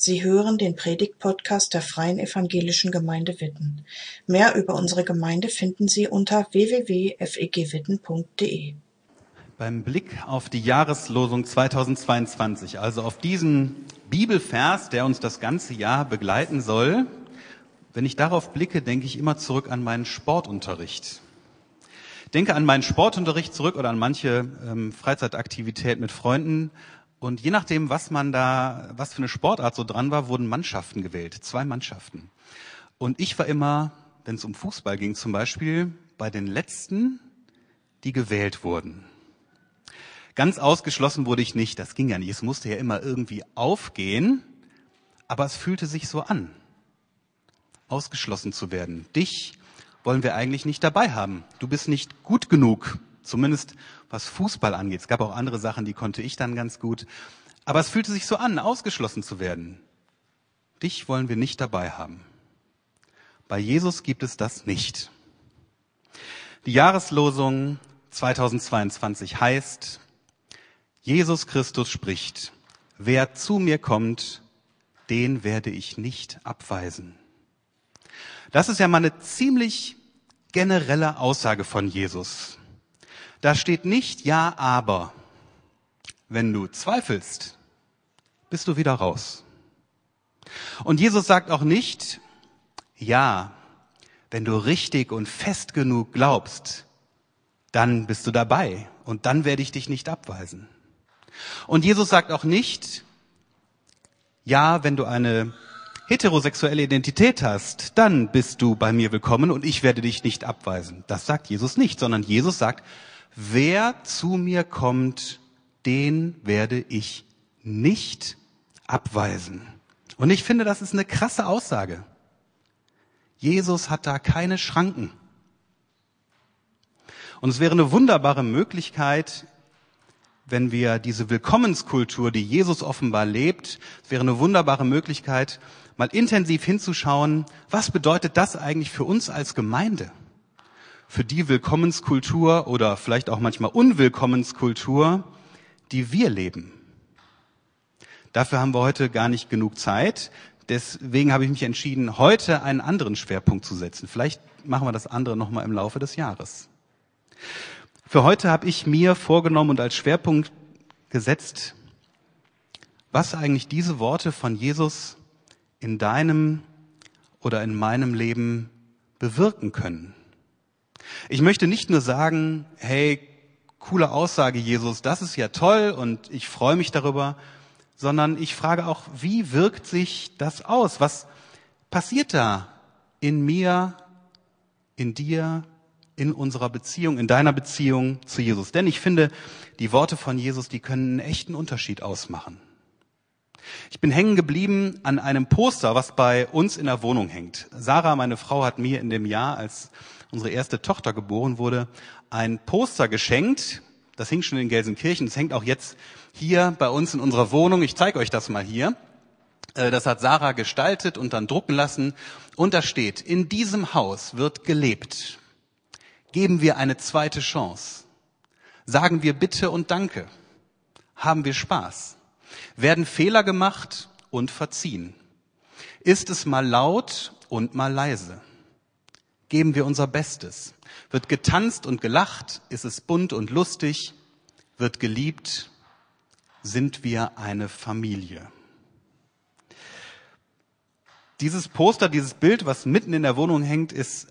Sie hören den Predigt-Podcast der Freien Evangelischen Gemeinde Witten. Mehr über unsere Gemeinde finden Sie unter www.fegwitten.de. Beim Blick auf die Jahreslosung 2022, also auf diesen Bibelvers, der uns das ganze Jahr begleiten soll, wenn ich darauf blicke, denke ich immer zurück an meinen Sportunterricht. Denke an meinen Sportunterricht zurück oder an manche ähm, Freizeitaktivität mit Freunden, und je nachdem, was man da, was für eine Sportart so dran war, wurden Mannschaften gewählt. Zwei Mannschaften. Und ich war immer, wenn es um Fußball ging zum Beispiel, bei den letzten, die gewählt wurden. Ganz ausgeschlossen wurde ich nicht. Das ging ja nicht. Es musste ja immer irgendwie aufgehen. Aber es fühlte sich so an, ausgeschlossen zu werden. Dich wollen wir eigentlich nicht dabei haben. Du bist nicht gut genug. Zumindest was Fußball angeht. Es gab auch andere Sachen, die konnte ich dann ganz gut. Aber es fühlte sich so an, ausgeschlossen zu werden. Dich wollen wir nicht dabei haben. Bei Jesus gibt es das nicht. Die Jahreslosung 2022 heißt, Jesus Christus spricht, wer zu mir kommt, den werde ich nicht abweisen. Das ist ja mal eine ziemlich generelle Aussage von Jesus. Da steht nicht ja, aber. Wenn du zweifelst, bist du wieder raus. Und Jesus sagt auch nicht, ja, wenn du richtig und fest genug glaubst, dann bist du dabei und dann werde ich dich nicht abweisen. Und Jesus sagt auch nicht, ja, wenn du eine heterosexuelle Identität hast, dann bist du bei mir willkommen und ich werde dich nicht abweisen. Das sagt Jesus nicht, sondern Jesus sagt, wer zu mir kommt, den werde ich nicht abweisen. Und ich finde, das ist eine krasse Aussage. Jesus hat da keine Schranken. Und es wäre eine wunderbare Möglichkeit, wenn wir diese Willkommenskultur, die Jesus offenbar lebt, es wäre eine wunderbare Möglichkeit, mal intensiv hinzuschauen, was bedeutet das eigentlich für uns als Gemeinde? Für die Willkommenskultur oder vielleicht auch manchmal Unwillkommenskultur, die wir leben. Dafür haben wir heute gar nicht genug Zeit. Deswegen habe ich mich entschieden, heute einen anderen Schwerpunkt zu setzen. Vielleicht machen wir das andere nochmal im Laufe des Jahres. Für heute habe ich mir vorgenommen und als Schwerpunkt gesetzt, was eigentlich diese Worte von Jesus in deinem oder in meinem Leben bewirken können. Ich möchte nicht nur sagen, hey, coole Aussage, Jesus, das ist ja toll und ich freue mich darüber, sondern ich frage auch, wie wirkt sich das aus? Was passiert da in mir, in dir, in unserer Beziehung, in deiner Beziehung zu Jesus? Denn ich finde, die Worte von Jesus, die können einen echten Unterschied ausmachen. Ich bin hängen geblieben an einem Poster, was bei uns in der Wohnung hängt. Sarah, meine Frau, hat mir in dem Jahr, als unsere erste Tochter geboren wurde, ein Poster geschenkt. Das hing schon in Gelsenkirchen. Das hängt auch jetzt hier bei uns in unserer Wohnung. Ich zeige euch das mal hier. Äh, das hat Sarah gestaltet und dann drucken lassen. Und da steht, in diesem Haus wird gelebt. Geben wir eine zweite Chance. Sagen wir Bitte und Danke. Haben wir Spaß. Werden Fehler gemacht und verziehen. Ist es mal laut und mal leise geben wir unser Bestes. Wird getanzt und gelacht, ist es bunt und lustig, wird geliebt, sind wir eine Familie. Dieses Poster, dieses Bild, was mitten in der Wohnung hängt, ist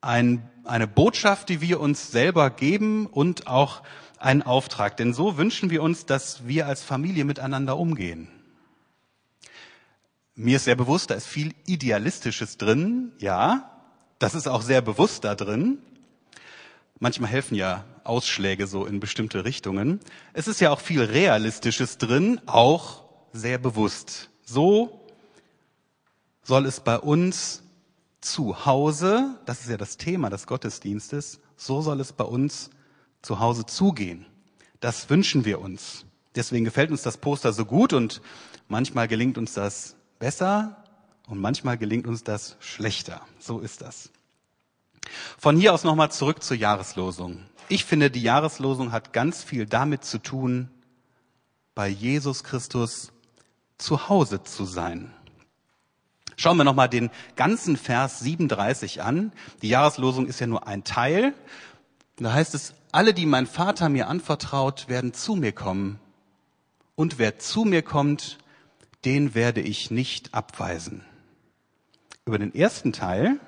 ein, eine Botschaft, die wir uns selber geben und auch ein Auftrag. Denn so wünschen wir uns, dass wir als Familie miteinander umgehen. Mir ist sehr bewusst, da ist viel Idealistisches drin, ja, das ist auch sehr bewusst da drin. Manchmal helfen ja Ausschläge so in bestimmte Richtungen. Es ist ja auch viel Realistisches drin, auch sehr bewusst. So soll es bei uns zu Hause, das ist ja das Thema des Gottesdienstes, so soll es bei uns zu Hause zugehen. Das wünschen wir uns. Deswegen gefällt uns das Poster so gut und manchmal gelingt uns das besser, und manchmal gelingt uns das schlechter. So ist das. Von hier aus nochmal zurück zur Jahreslosung. Ich finde, die Jahreslosung hat ganz viel damit zu tun, bei Jesus Christus zu Hause zu sein. Schauen wir nochmal den ganzen Vers 37 an. Die Jahreslosung ist ja nur ein Teil. Da heißt es, alle, die mein Vater mir anvertraut, werden zu mir kommen. Und wer zu mir kommt, den werde ich nicht abweisen. Über den ersten Teil,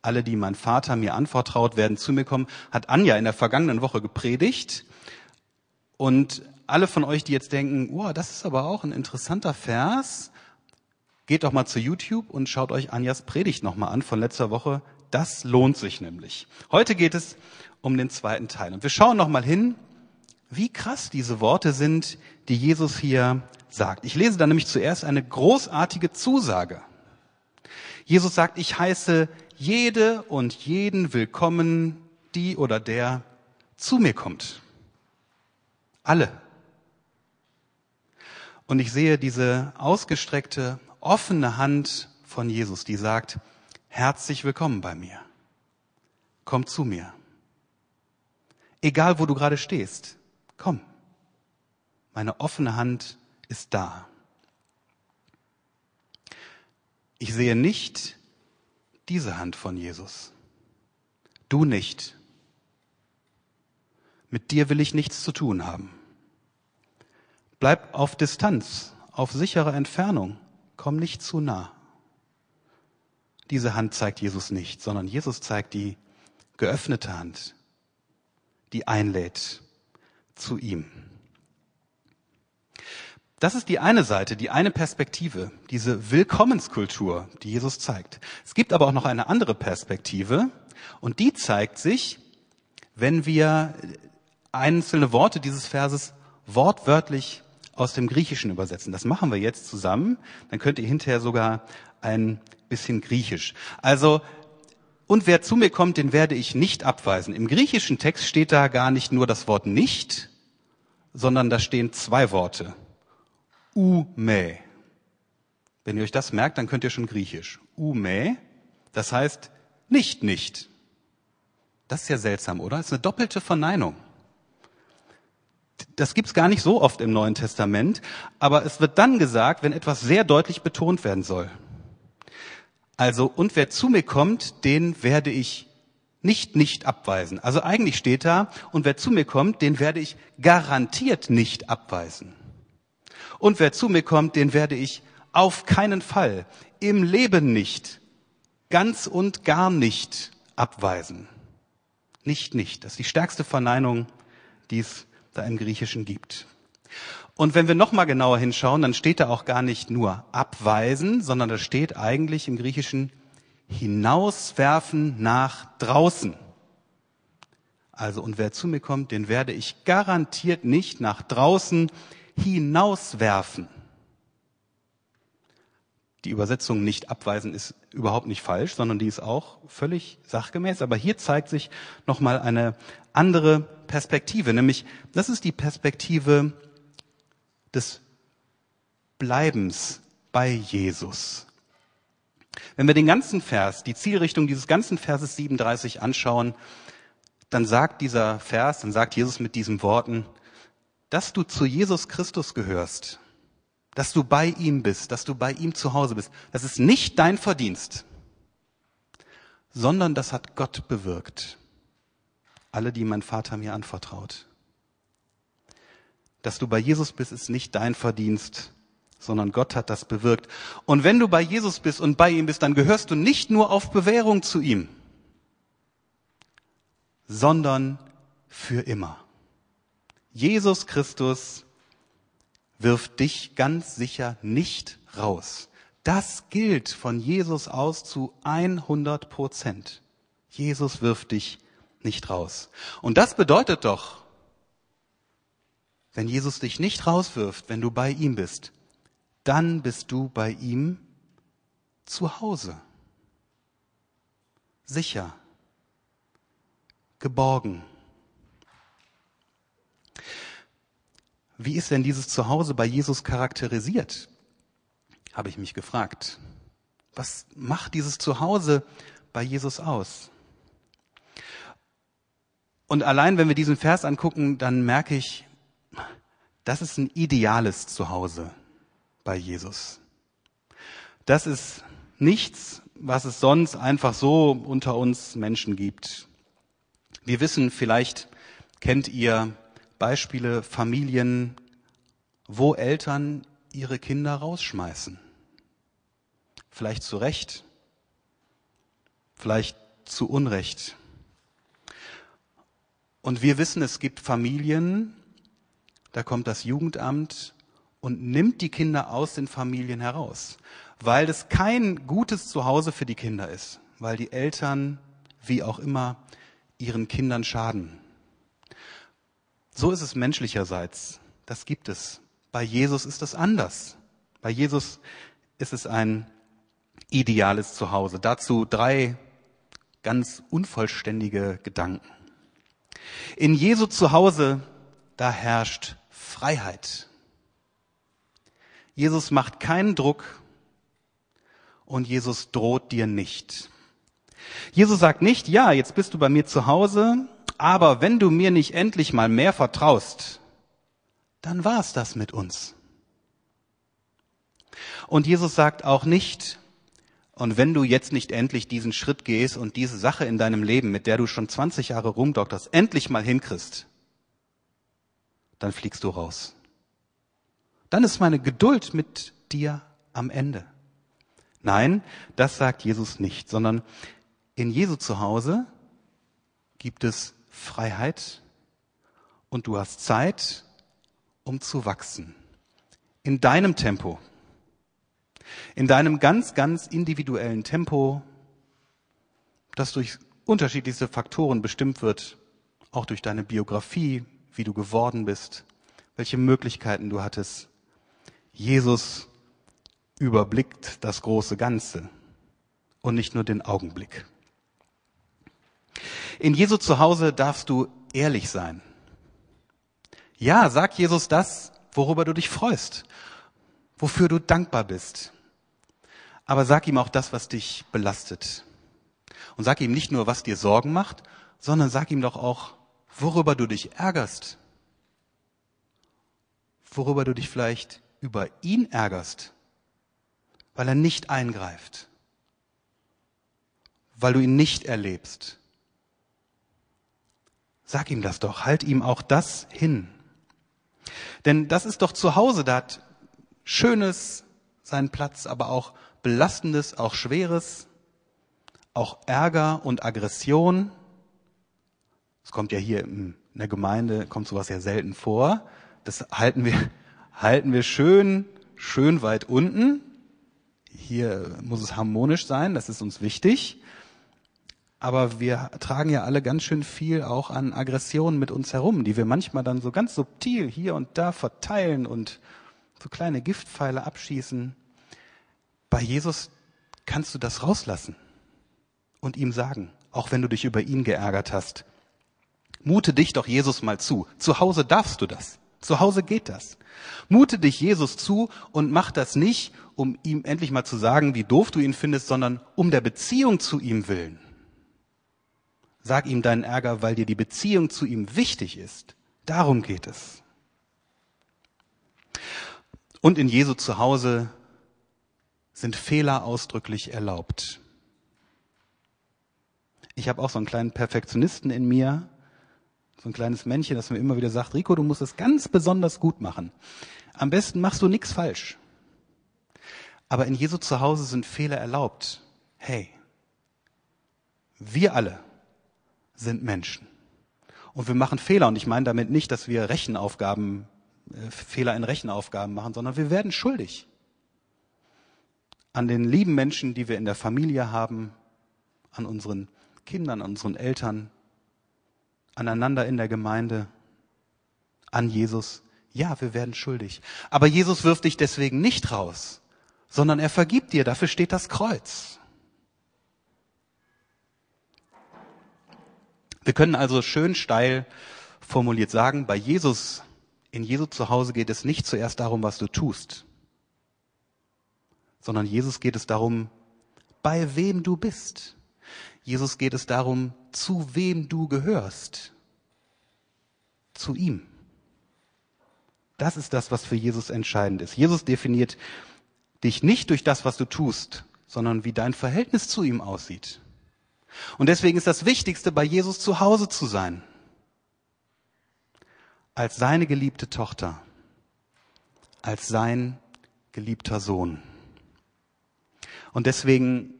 alle, die mein Vater mir anvertraut, werden zu mir kommen, hat Anja in der vergangenen Woche gepredigt. Und alle von euch, die jetzt denken, oh, das ist aber auch ein interessanter Vers, geht doch mal zu YouTube und schaut euch Anjas Predigt nochmal an von letzter Woche. Das lohnt sich nämlich. Heute geht es um den zweiten Teil. Und wir schauen nochmal hin, wie krass diese Worte sind, die Jesus hier sagt. Ich lese da nämlich zuerst eine großartige Zusage. Jesus sagt, ich heiße jede und jeden willkommen, die oder der zu mir kommt. Alle. Und ich sehe diese ausgestreckte, offene Hand von Jesus, die sagt, herzlich willkommen bei mir. Komm zu mir. Egal, wo du gerade stehst, komm. Meine offene Hand ist da. Ich sehe nicht diese Hand von Jesus. Du nicht. Mit dir will ich nichts zu tun haben. Bleib auf Distanz, auf sichere Entfernung. Komm nicht zu nah. Diese Hand zeigt Jesus nicht, sondern Jesus zeigt die geöffnete Hand, die einlädt zu ihm. Das ist die eine Seite, die eine Perspektive, diese Willkommenskultur, die Jesus zeigt. Es gibt aber auch noch eine andere Perspektive und die zeigt sich, wenn wir einzelne Worte dieses Verses wortwörtlich aus dem Griechischen übersetzen. Das machen wir jetzt zusammen. Dann könnt ihr hinterher sogar ein bisschen Griechisch. Also, und wer zu mir kommt, den werde ich nicht abweisen. Im griechischen Text steht da gar nicht nur das Wort nicht, sondern da stehen zwei Worte. Ume. Wenn ihr euch das merkt, dann könnt ihr schon Griechisch. Ume, das heißt nicht, nicht. Das ist ja seltsam, oder? Das ist eine doppelte Verneinung das gibt's gar nicht so oft im Neuen Testament, aber es wird dann gesagt, wenn etwas sehr deutlich betont werden soll. Also, und wer zu mir kommt, den werde ich nicht nicht abweisen. Also eigentlich steht da, und wer zu mir kommt, den werde ich garantiert nicht abweisen. Und wer zu mir kommt, den werde ich auf keinen Fall, im Leben nicht, ganz und gar nicht abweisen. Nicht, nicht. Das ist die stärkste Verneinung, die es da im Griechischen gibt. Und wenn wir noch mal genauer hinschauen, dann steht da auch gar nicht nur abweisen, sondern da steht eigentlich im Griechischen hinauswerfen nach draußen. Also, und wer zu mir kommt, den werde ich garantiert nicht nach draußen hinauswerfen. Die Übersetzung nicht abweisen ist überhaupt nicht falsch, sondern die ist auch völlig sachgemäß. Aber hier zeigt sich nochmal eine andere Perspektive, nämlich das ist die Perspektive des Bleibens bei Jesus. Wenn wir den ganzen Vers, die Zielrichtung dieses ganzen Verses 37 anschauen, dann sagt dieser Vers, dann sagt Jesus mit diesen Worten, dass du zu Jesus Christus gehörst, dass du bei ihm bist, dass du bei ihm zu Hause bist, das ist nicht dein Verdienst, sondern das hat Gott bewirkt. Alle, die mein Vater mir anvertraut. Dass du bei Jesus bist, ist nicht dein Verdienst, sondern Gott hat das bewirkt. Und wenn du bei Jesus bist und bei ihm bist, dann gehörst du nicht nur auf Bewährung zu ihm, sondern für immer. Jesus Christus wirft dich ganz sicher nicht raus. Das gilt von Jesus aus zu 100 Prozent. Jesus wirft dich nicht raus. Und das bedeutet doch, wenn Jesus dich nicht rauswirft, wenn du bei ihm bist, dann bist du bei ihm zu Hause. Sicher. Geborgen. Wie ist denn dieses Zuhause bei Jesus charakterisiert? Habe ich mich gefragt. Was macht dieses Zuhause bei Jesus aus? Und allein, wenn wir diesen Vers angucken, dann merke ich, das ist ein ideales Zuhause. bei Jesus. Das ist nichts, was es sonst einfach so unter uns Menschen gibt. Wir wissen, vielleicht kennt ihr Beispiele, Familien, wo Eltern ihre Kinder rausschmeißen. Vielleicht zu Recht, vielleicht zu Unrecht. Und wir wissen, es gibt Familien, da kommt das Jugendamt und nimmt die Kinder aus den Familien heraus, weil es kein gutes Zuhause für die Kinder ist, weil die Eltern, wie auch immer, ihren Kindern schaden. So ist es menschlicherseits. Das gibt es. Bei Jesus ist das anders. Bei Jesus ist es ein ideales Zuhause. Dazu drei ganz unvollständige Gedanken. In Jesu Zuhause, da herrscht Freiheit. Jesus macht keinen Druck und Jesus droht dir nicht. Jesus sagt nicht, ja, jetzt bist du bei mir zu Hause, aber wenn du mir nicht endlich mal mehr vertraust, dann war es das mit uns. Und Jesus sagt auch nicht, und wenn du jetzt nicht endlich diesen Schritt gehst und diese Sache in deinem Leben, mit der du schon 20 Jahre rumdokterst, endlich mal hinkriegst, dann fliegst du raus. Dann ist meine Geduld mit dir am Ende. Nein, das sagt Jesus nicht, sondern in Jesu Zuhause gibt es Freiheit und du hast Zeit, um zu wachsen. In deinem Tempo. In deinem ganz, ganz individuellen Tempo, das durch unterschiedlichste Faktoren bestimmt wird, auch durch deine Biografie, wie du geworden bist, welche Möglichkeiten du hattest. Jesus überblickt das große Ganze und nicht nur den Augenblick. In Jesu Zuhause darfst du ehrlich sein. Ja, sag Jesus das, worüber du dich freust, wofür du dankbar bist. Aber sag ihm auch das, was dich belastet. Und sag ihm nicht nur, was dir Sorgen macht, sondern sag ihm doch auch, worüber du dich ärgerst. Worüber du dich vielleicht über ihn ärgerst, weil er nicht eingreift, weil du ihn nicht erlebst. Sag ihm das doch, halt ihm auch das hin. Denn das ist doch zu Hause, da hat Schönes seinen Platz, aber auch Belastendes, auch Schweres, auch Ärger und Aggression. Es kommt ja hier in der Gemeinde, kommt sowas ja selten vor. Das halten wir, halten wir schön, schön weit unten. Hier muss es harmonisch sein, das ist uns wichtig. Aber wir tragen ja alle ganz schön viel auch an Aggressionen mit uns herum, die wir manchmal dann so ganz subtil hier und da verteilen und so kleine Giftpfeile abschießen. Bei Jesus kannst du das rauslassen und ihm sagen, auch wenn du dich über ihn geärgert hast. Mute dich doch Jesus mal zu. Zu Hause darfst du das. Zu Hause geht das. Mute dich Jesus zu und mach das nicht, um ihm endlich mal zu sagen, wie doof du ihn findest, sondern um der Beziehung zu ihm willen. Sag ihm deinen Ärger, weil dir die Beziehung zu ihm wichtig ist. Darum geht es. Und in Jesu Zuhause sind Fehler ausdrücklich erlaubt. Ich habe auch so einen kleinen Perfektionisten in mir, so ein kleines Männchen, das mir immer wieder sagt, Rico, du musst es ganz besonders gut machen. Am besten machst du nichts falsch. Aber in Jesu Zuhause sind Fehler erlaubt. Hey, wir alle sind Menschen. Und wir machen Fehler. Und ich meine damit nicht, dass wir Rechenaufgaben, äh, Fehler in Rechenaufgaben machen, sondern wir werden schuldig. An den lieben Menschen, die wir in der Familie haben, an unseren Kindern, an unseren Eltern, aneinander in der Gemeinde, an Jesus. Ja, wir werden schuldig. Aber Jesus wirft dich deswegen nicht raus, sondern er vergibt dir. Dafür steht das Kreuz. Wir können also schön steil formuliert sagen, bei Jesus, in Jesu zu Hause geht es nicht zuerst darum, was du tust, sondern Jesus geht es darum, bei wem du bist. Jesus geht es darum, zu wem du gehörst. Zu ihm. Das ist das, was für Jesus entscheidend ist. Jesus definiert dich nicht durch das, was du tust, sondern wie dein Verhältnis zu ihm aussieht. Und deswegen ist das Wichtigste, bei Jesus zu Hause zu sein. Als seine geliebte Tochter. Als sein geliebter Sohn. Und deswegen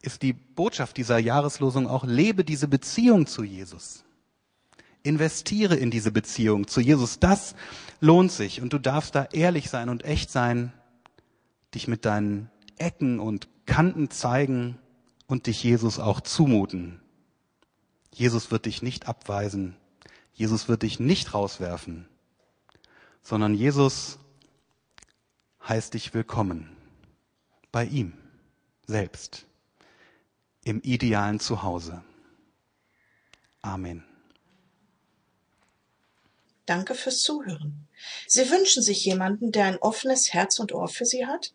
ist die Botschaft dieser Jahreslosung auch, lebe diese Beziehung zu Jesus. Investiere in diese Beziehung zu Jesus. Das lohnt sich. Und du darfst da ehrlich sein und echt sein, dich mit deinen Ecken und Kanten zeigen und dich Jesus auch zumuten. Jesus wird dich nicht abweisen. Jesus wird dich nicht rauswerfen, sondern Jesus heißt dich willkommen bei ihm selbst im idealen Zuhause. Amen. Danke fürs Zuhören. Sie wünschen sich jemanden, der ein offenes Herz und Ohr für Sie hat?